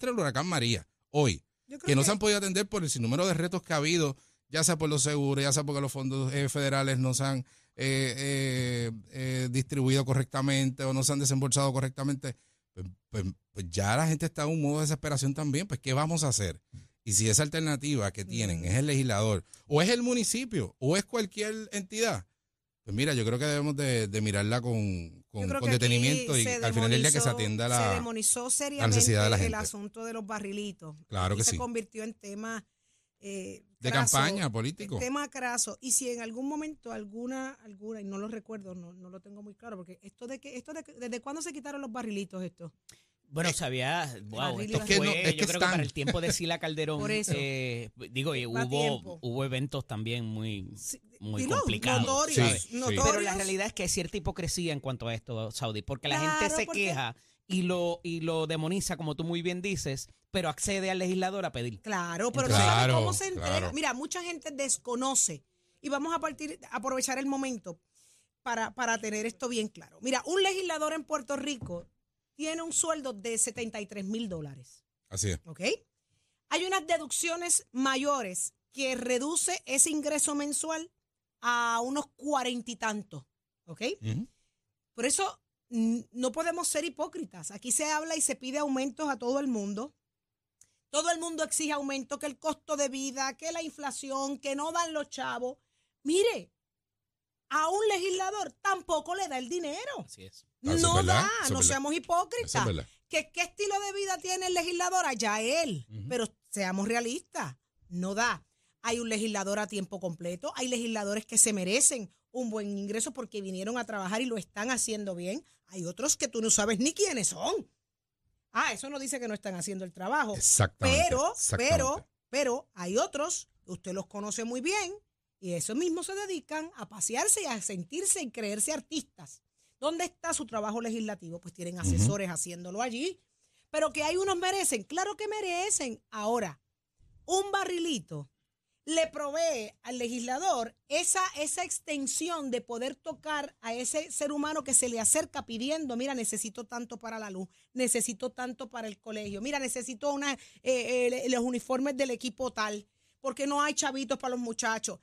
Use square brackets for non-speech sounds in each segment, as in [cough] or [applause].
desastre del huracán María, hoy, que no se han podido atender por el sinnúmero de retos que ha habido, ya sea por los seguros, ya sea porque los fondos eh, federales no se han eh, eh, eh, distribuido correctamente o no se han desembolsado correctamente, pues, pues- pues ya la gente está en un modo de desesperación también, pues ¿qué vamos a hacer? Y si esa alternativa que tienen es el legislador, o es el municipio, o es cualquier entidad, pues mira, yo creo que debemos de, de mirarla con, con, con detenimiento y se al final del día que se atienda Se la... demonizó seriamente necesidad de la el gente. asunto de los barrilitos. Claro que se sí. convirtió en tema eh, De craso, campaña político. Tema craso. Y si en algún momento alguna, alguna, y no lo recuerdo, no, no lo tengo muy claro, porque esto de que, esto de, que- ¿desde cuándo se quitaron los barrilitos esto? Bueno, sabía, wow, esto Es que fue, no- es yo que creo que para el tiempo de Sila [laughs] Calderón, Por eso. eh, digo, y Va hubo, tiempo. hubo eventos también muy, Sí, muy notorios. Pero la realidad es que hay cierta hipocresía en cuanto a esto, Saudi, porque la gente se porque- queja y lo, y lo demoniza, como tú muy bien dices, pero accede al legislador a pedir. Claro, pero Claro, no sabe cómo se entrega. claro. Mira, mucha gente desconoce y vamos a partir, aprovechar el momento para, para tener esto bien claro. Mira, un legislador en Puerto Rico tiene un sueldo de 73 mil dólares, Así es. ¿ok? Hay unas deducciones mayores que reduce ese ingreso mensual a unos cuarenta y tantos, ¿ok? Por eso no podemos ser hipócritas. Aquí se habla y se pide aumentos a todo el mundo. Todo el mundo exige aumento, que el costo de vida, que la inflación, que no dan los chavos. Mire, a un legislador tampoco le da el dinero. Así es. Eso es No verdad, da, es no seamos hipócritas. es. ¿Qué, ¿Qué estilo de vida tiene el legislador? Allá él. Pero seamos realistas, no da. Hay un legislador a tiempo completo, hay legisladores que se merecen un buen ingreso porque vinieron a trabajar y lo están haciendo bien. Hay otros que tú no sabes ni quiénes son. Ah, eso no dice que no están haciendo el trabajo. Exactamente. Pero, exactamente. pero, pero hay otros usted los conoce muy bien y esos mismos se dedican a pasearse y a sentirse y creerse artistas. ¿Dónde está su trabajo legislativo? Pues tienen asesores haciéndolo allí. Pero que hay unos merecen, claro que merecen. Ahora, un barrilito le provee al legislador esa, esa extensión de poder tocar a ese ser humano que se le acerca pidiendo, mira, necesito tanto para la luz, necesito tanto para el colegio, mira, necesito una, eh, eh, los uniformes del equipo tal, porque no hay chavitos para los muchachos.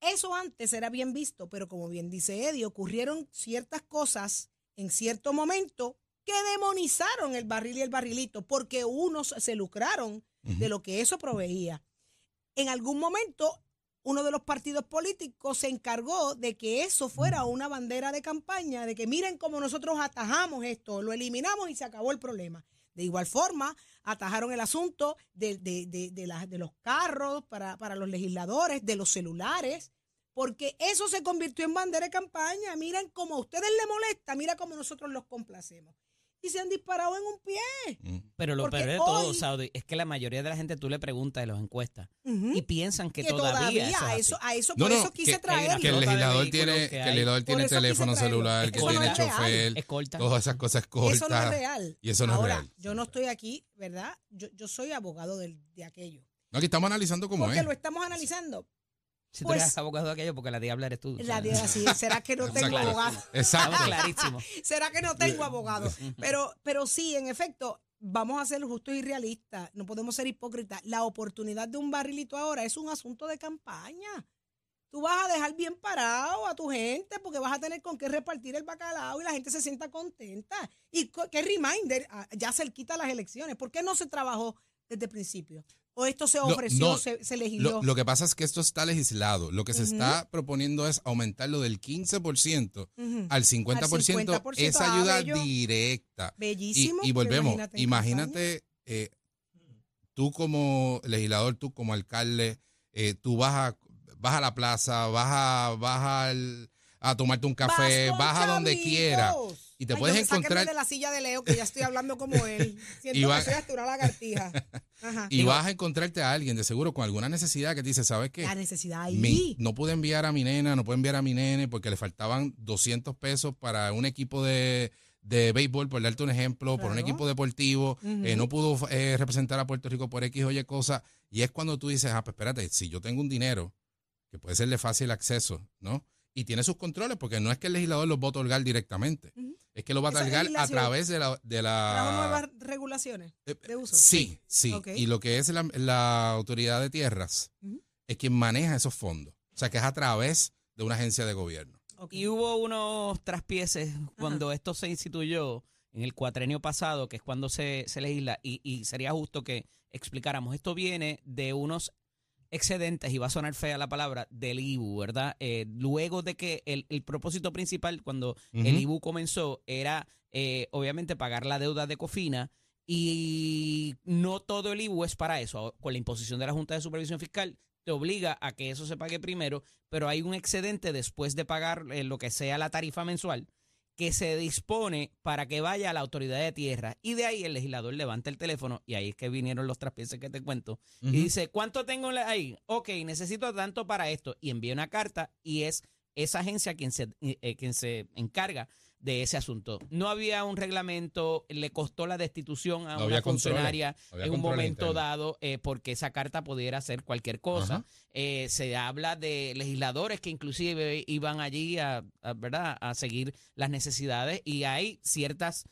Eso antes era bien visto, pero como bien dice Eddie, ocurrieron ciertas cosas en cierto momento que demonizaron el barril y el barrilito, porque unos se lucraron de lo que eso proveía. En algún momento, uno de los partidos políticos se encargó de que eso fuera una bandera de campaña, de que miren cómo nosotros atajamos esto, lo eliminamos y se acabó el problema. De igual forma, atajaron el asunto de, de- de- de la- de los carros para, para los legisladores, de los celulares, porque eso se convirtió en bandera de campaña. Miren cómo a ustedes les molesta, mira cómo nosotros los complacemos. Y se han disparado en un pie. Mm. Pero lo Porque peor de todo, hoy- Saudi, es que la mayoría de la gente tú le preguntas en las encuestas Ujú. y piensan que, que todavía, eso es a así. eso, a eso, No, por no, eso quise que- traerlo. Que el legislador vehículos tiene, que que el hay. legislador tiene eso quise teléfono traerlo. celular, que Eso no tiene es real. chofer, Escolta. todas esas cosas cortas. Eso no es real. Y eso no es Ahora, real. yo no estoy aquí, ¿verdad? Yo, yo soy abogado del- de, aquello. No, aquí estamos analizando cómo Porque es. lo estamos analizando. Si tú Pues- eres abogado de aquello, porque la diabla eres tú. La sea, de así, [laughs] [laughs] ¿será que no tengo abogado? Exacto. Estamos clarísimos. ¿Será que no tengo abogado? Pero, pero sí, en efecto, vamos a ser justos y realistas. No podemos ser hipócritas. La oportunidad de un barrilito ahora es un asunto de campaña. Tú vas a dejar bien parado a tu gente porque vas a tener con qué repartir el bacalao y la gente se sienta contenta. Y qué reminder, ah, ya cerquita las elecciones. ¿Por qué no se trabajó desde el principio? ¿O esto se ofreció, no, se, se legisló? Lo, lo que pasa es que esto está legislado. Lo que se está proponiendo es aumentarlo del 15% Ujú. al 50%, 50%, esa ayuda directa. Y, Bellísimo. y volvemos, imagínate imagínate, eh, tú como legislador, tú como alcalde, eh, tú vas a, vas a la plaza, vas a, vas al- a tomarte un café, vas, a donde chavitos. quiera. Y te Ay, puedes encontrar- de la silla de Leo, que ya estoy hablando como él. [laughs] Siento Y va- que soy hasta una lagartija. [laughs] Ajá. Y vas a encontrarte a alguien de seguro con alguna necesidad que te dice, ¿sabes qué? La necesidad ahí. Mi- no pude enviar a mi nena, no puedo enviar a mi nene porque le faltaban 200 pesos para un equipo de, de béisbol, por darte un ejemplo, por un equipo deportivo, eh, no pudo eh, representar a Puerto Rico por X o Y cosa. Y es cuando tú dices, ah, pues espérate, si yo tengo un dinero que puede ser de fácil acceso, ¿no? Y tiene sus controles, porque no es que el legislador los va a otorgar directamente, es que lo va a otorgar a través de la... De ¿Trajo la nuevas regulaciones eh, de uso? Sí, sí. Y lo que es la, la autoridad de tierras es quien maneja esos fondos. O sea, que es a través de una agencia de gobierno. Y hubo unos traspieces cuando esto se instituyó en el cuatrenio pasado, que es cuando se, se legisla, y, y sería justo que explicáramos. Esto viene de unos excedentes, y va a sonar fea la palabra, del IBU, ¿verdad? Eh, luego de que el, el propósito principal cuando el. IBU comenzó era, eh, obviamente, pagar la deuda de Cofina, y no todo el IBU es para eso. Con la imposición de la Junta de Supervisión Fiscal, te obliga a que eso se pague primero, pero hay un excedente después de pagar eh, lo que sea la tarifa mensual que se dispone para que vaya a la autoridad de tierra. Y de ahí el legislador levanta el teléfono, y ahí es que vinieron los traspieces que te cuento, y dice, ¿cuánto tengo ahí? Ok, necesito tanto para esto. Y envía una carta y es esa agencia quien se, eh, quien se encarga de ese asunto. No había un reglamento, le costó la destitución a No una funcionaria en un momento dado eh, porque esa carta pudiera hacer cualquier cosa. Eh, se habla de legisladores que inclusive iban allí a, a, ¿verdad? a seguir las necesidades y hay ciertas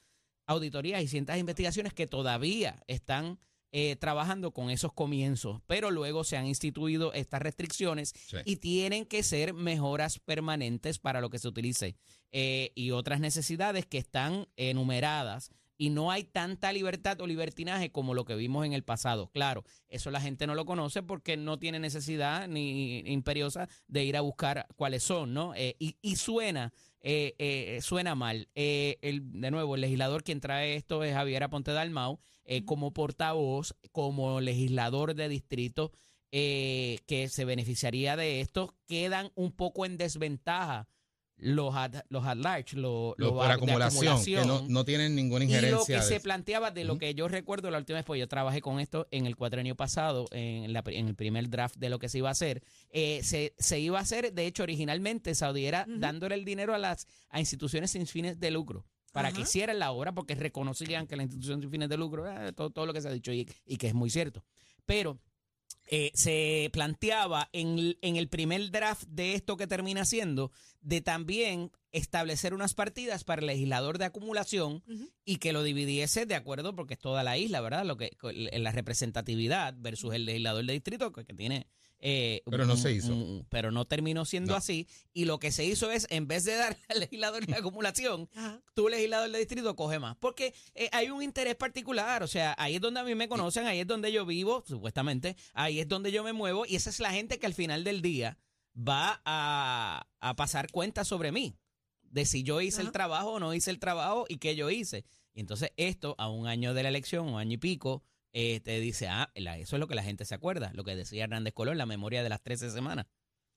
auditorías y ciertas investigaciones que todavía están eh, trabajando con esos comienzos, pero luego se han instituido estas restricciones Sí. y tienen que ser mejoras permanentes para lo que se utilice eh, y otras necesidades que están enumeradas y no hay tanta libertad o libertinaje como lo que vimos en el pasado. Claro, eso la gente no lo conoce porque no tiene necesidad ni imperiosa de ir a buscar cuáles son, ¿no? Eh, y, y suena, eh, eh, suena mal. El, de nuevo, el legislador quien trae esto es Javier Aponte Dalmau, eh, como portavoz, como legislador de distrito, eh, que se beneficiaría de esto, quedan un poco en desventaja los at, los at large, los, Lo- los por de acumulación, que no, acumulación. no tienen ninguna Y lo injerencia. que de se eso. planteaba, de lo que yo recuerdo la última vez, pues yo trabajé con esto en el cuatrenio pasado, en, la, en el primer draft de lo que se iba a hacer, eh, se, se iba a hacer, de hecho, originalmente Saudi era Ujú. dándole el dinero a las a instituciones sin fines de lucro para que hicieran la obra porque reconocían que la institución sin fines de lucro, eh, todo, todo lo que se ha dicho y, y que es muy cierto. Pero eh, se planteaba en, en el primer draft de esto que termina siendo, de también establecer unas partidas para el legislador de acumulación y que lo dividiese de acuerdo, porque es toda la isla, ¿verdad? Lo que en la representatividad versus el legislador de distrito que, que tiene. eh, Pero no un- se hizo. un- pero no terminó siendo No. así. Y lo que se hizo es, en vez de dar [laughs] al legislador de acumulación, tú legislador de distrito coge más. Porque eh, hay un interés particular, o sea, ahí es donde a mí me conocen, ahí es donde yo vivo, supuestamente, ahí es donde yo me muevo y esa es la gente que al final del día va a, a pasar cuentas sobre mí, de si yo hice el trabajo o no hice el trabajo y qué yo hice. Y entonces esto, a un año de la elección, un año y pico, eh, te dice, ah, la- eso es lo que la gente se acuerda, lo que decía Hernández Colón, la memoria de las 13 semanas.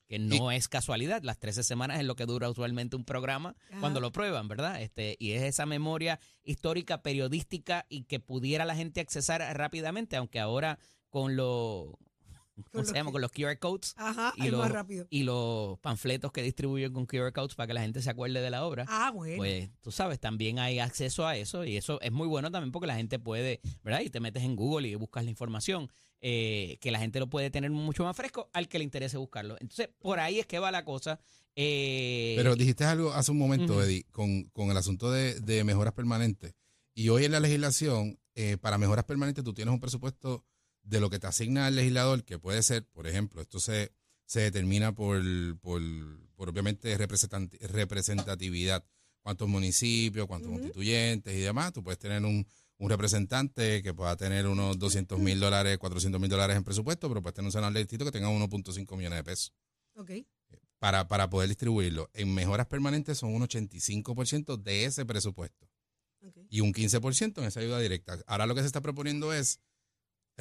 Que no es casualidad, las 13 semanas es lo que dura usualmente un programa cuando lo prueban, ¿verdad? Este, y es esa memoria histórica, periodística y que pudiera la gente accesar rápidamente, aunque ahora con los, ¿cómo lo se llama? que- Con los QR codes Ajá, Y es lo- más rápido. y los panfletos que distribuyen con QR codes para que la gente se acuerde de la obra. Ah, bueno. Pues tú sabes, también hay acceso a eso y eso es muy bueno también porque la gente puede, ¿verdad? Y te metes en Google y buscas la información, eh, que la gente lo puede tener mucho más fresco al que le interese buscarlo. Entonces, por ahí es que va la cosa. eh, Pero dijiste algo hace un momento. Eddie, con, con el asunto de, de mejoras permanentes. Y hoy en la legislación, eh, para mejoras permanentes, tú tienes un presupuesto de lo que te asigna el legislador, que puede ser, por ejemplo, esto se, se determina por, por, por obviamente representatividad. Cuántos municipios, cuántos constituyentes y demás. Tú puedes tener un, un representante que pueda tener unos 200 mil dólares, 400 mil dólares en presupuesto, pero puedes tener un senador distrito que tenga 1.5 millones de pesos Ok. para, para poder distribuirlo. En mejoras permanentes son un 85% de ese presupuesto y un 15% en esa ayuda directa. Ahora lo que se está proponiendo es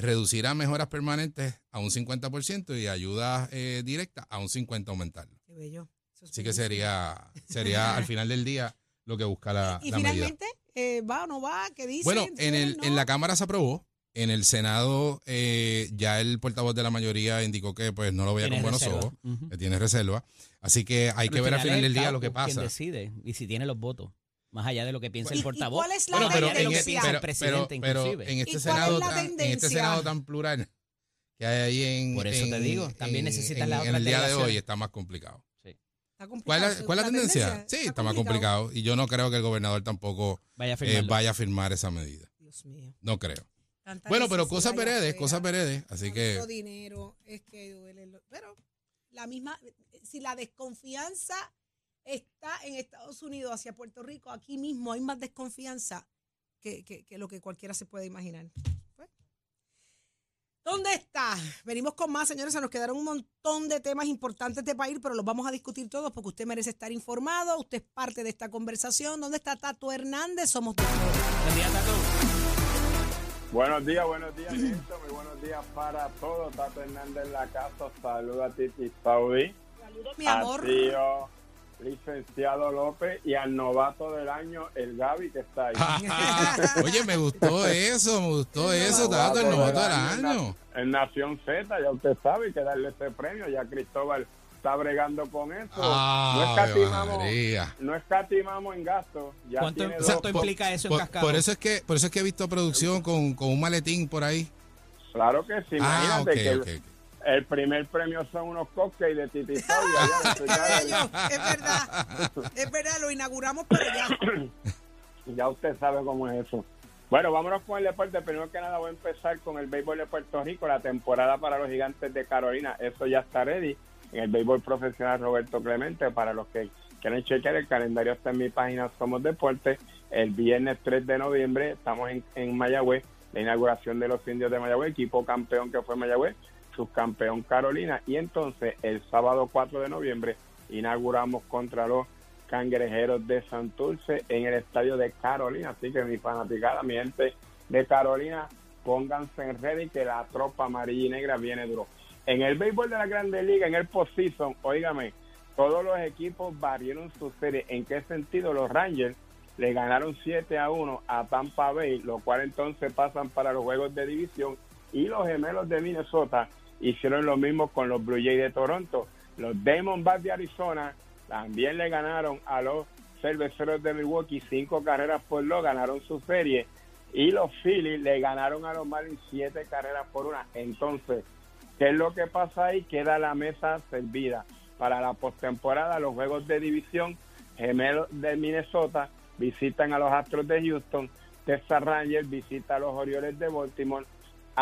reducir a mejoras permanentes a un 50% y ayuda eh, directa a un 50% aumentarlo. Qué bello. Es Así que sería, sería [laughs] al final del día lo que busca la, Y la medida. finalmente, eh, ¿va o no va? ¿Qué dice? Bueno, en, el, en la Cámara se aprobó. En el Senado eh, ya el portavoz de la mayoría indicó que pues no lo veía con buenos reserva. ojos, que tiene reserva. Así que hay Pero que ver al final del el día lo que Quien pasa. decide y si tiene los votos, más allá de lo que piensa ¿Y- el portavoz. cuál es la Bueno, pero, de lo en, que este- piensa el pero- presidente, pero- pero inclusive. en este ¿Y cuál es Senado la tan, en este? Senado tan plural que hay ahí en Por eso te digo, también necesitas en- las en el día de hoy está más complicado. ¿Cuál, es, la tendencia? Sí, está, más complicado. Y yo no creo que el gobernador tampoco vaya a, eh, vaya a firmar esa medida. Dios mío. No creo. bueno, pero cosas veredes, cosas veredes. Así que. dinero es que Pero la misma. Si la desconfianza está en Estados Unidos hacia Puerto Rico, aquí mismo hay más desconfianza que, que lo que cualquiera se puede imaginar. ¿Dónde está? Venimos con más, señores. Se nos quedaron un montón de temas importantes de país, pero los vamos a discutir todos porque usted merece estar informado. Usted es parte de esta conversación. ¿Dónde está Tato Hernández? Somos todos. Buen día, Tato. Buenos días, buenos días, Muy buenos días para todos. Tato Hernández en la casa. Saludos a Titi Saudi. Saludos, mi amor licenciado López y al novato del año, el Gaby que está ahí. [laughs] Oye, me gustó eso, me gustó eso, Tato, el novato del año. En Nación Z, ya usted sabe que darle ese premio, ya Cristóbal está bregando con eso. no, escatimamos, no escatimamos en gasto. ¿Cuánto exacto implica eso en cascado? Por eso es que, por eso es que he visto producción con, con un maletín por ahí. Claro que sí, ah, imagínate que el primer premio son unos cupcakes de Titi [laughs] es verdad, es verdad, lo inauguramos pero ya. [coughs] ya usted sabe cómo es eso. Bueno, vámonos con el deporte. Primero que nada voy a empezar con el béisbol de Puerto Rico, la temporada para los gigantes de Carolina. Eso ya está ready en el béisbol profesional Roberto Clemente. Para los que quieren chequear el calendario está en mi página Somos Deportes. El viernes 3 de noviembre estamos en, en Mayagüez, la inauguración de los indios de Mayagüez, equipo campeón que fue Mayagüez subcampeón Carolina. Y entonces el sábado 4 de noviembre inauguramos contra los cangrejeros de Santurce en el estadio de Carolina. Así que mi fanaticada, mi gente de Carolina, pónganse en ready que la tropa amarilla y negra viene duro. En el béisbol de la Grande Liga, en el postseason, óigame, todos los equipos variaron su serie. ¿En qué sentido? Los Rangers le ganaron 7 a 1 a Tampa Bay, lo cual entonces pasan para los juegos de división. Y los gemelos de Minnesota hicieron lo mismo con los Blue Jays de Toronto. Los Diamondbacks de Arizona también le ganaron a los Cerveceros de Milwaukee cinco carreras por dos, ganaron su serie. Y los Phillies le ganaron a los Marlins siete carreras por una. Entonces, ¿qué es lo que pasa ahí? Queda la mesa servida para la postemporada, los juegos de división. Gemelos de Minnesota visitan a los Astros de Houston. Texas Rangers visita a los Orioles de Baltimore.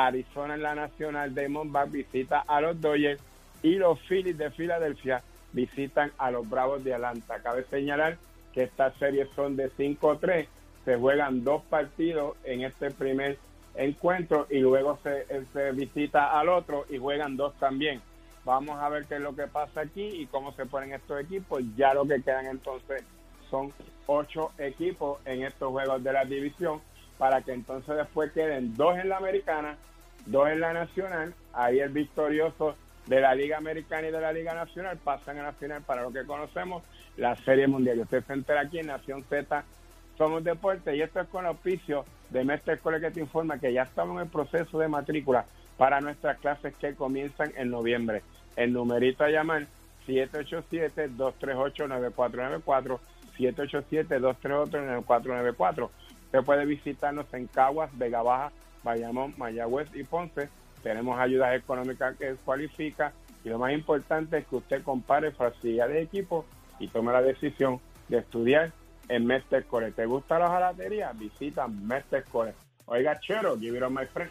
Arizona en la Nacional, Diamondback visita a los Dodgers y los Phillies de Filadelfia visitan a los Bravos de Atlanta. Cabe señalar que estas series son de 5-3, se juegan dos partidos en este primer encuentro y luego se, se, visita al otro y juegan dos también. Vamos a ver qué es lo que pasa aquí y cómo se ponen estos equipos. Ya lo que quedan entonces son ocho equipos en estos juegos de la división para que entonces después queden dos en la americana, dos en la nacional, ahí el victorioso de la Liga Americana y de la Liga Nacional pasan a la final. Para lo que conocemos la Serie Mundial. Usted se entera aquí en Nación Z, somos deporte y esto es con auspicio de Mestre Escuela que te informa que ya estamos en el proceso de matrícula para nuestras clases que comienzan en noviembre. El numerito a llamar 787-238-9494, 787-238-9494 Usted puede visitarnos en Caguas, Vega Baja, Bayamón, Mayagüez y Ponce. Tenemos ayudas económicas que cualifica y lo más importante es que usted compare facilidades de equipo y tome la decisión de estudiar en Mestre Core. ¿Te gusta la jalatería? Visita Mestre Core. Oiga, chero, give it on my friend.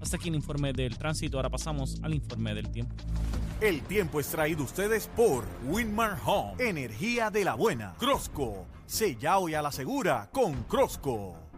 Hasta aquí el informe del tránsito. Ahora pasamos al informe del tiempo. El tiempo es traído ustedes por Winmar Home, energía de la buena. Crosco, sella hoy a la segura con Crosco.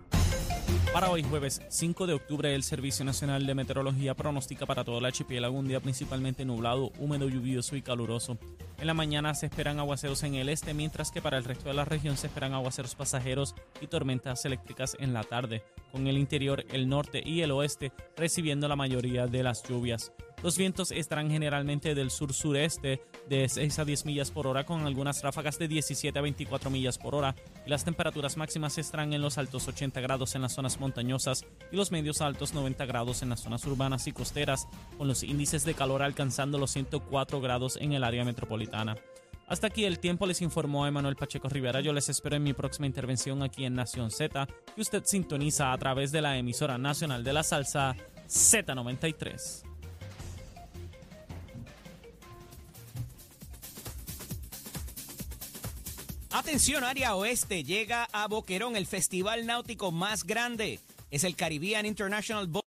Para hoy jueves 5 de octubre el Servicio Nacional de Meteorología pronostica para todo el archipiélago un día principalmente nublado, húmedo, lluvioso y caluroso. En la mañana se esperan aguaceros en el este, mientras que para el resto de la región se esperan aguaceros pasajeros y tormentas eléctricas en la tarde, con el interior, el norte y el oeste recibiendo la mayoría de las lluvias. Los vientos estarán generalmente del sur-sureste de 6 a 10 millas por hora con algunas ráfagas de 17 a 24 millas por hora y las temperaturas máximas estarán en los altos 80 grados en las zonas montañosas y los medios altos 90 grados en las zonas urbanas y costeras con los índices de calor alcanzando los 104 grados en el área metropolitana. Hasta aquí el tiempo les informó Emanuel Pacheco Rivera. Yo les espero en mi próxima intervención aquí en Nación Z, que usted sintoniza a través de la emisora nacional de la salsa Z93. Atención área oeste, llega a Boquerón el festival náutico más grande. Es el Caribbean International Boat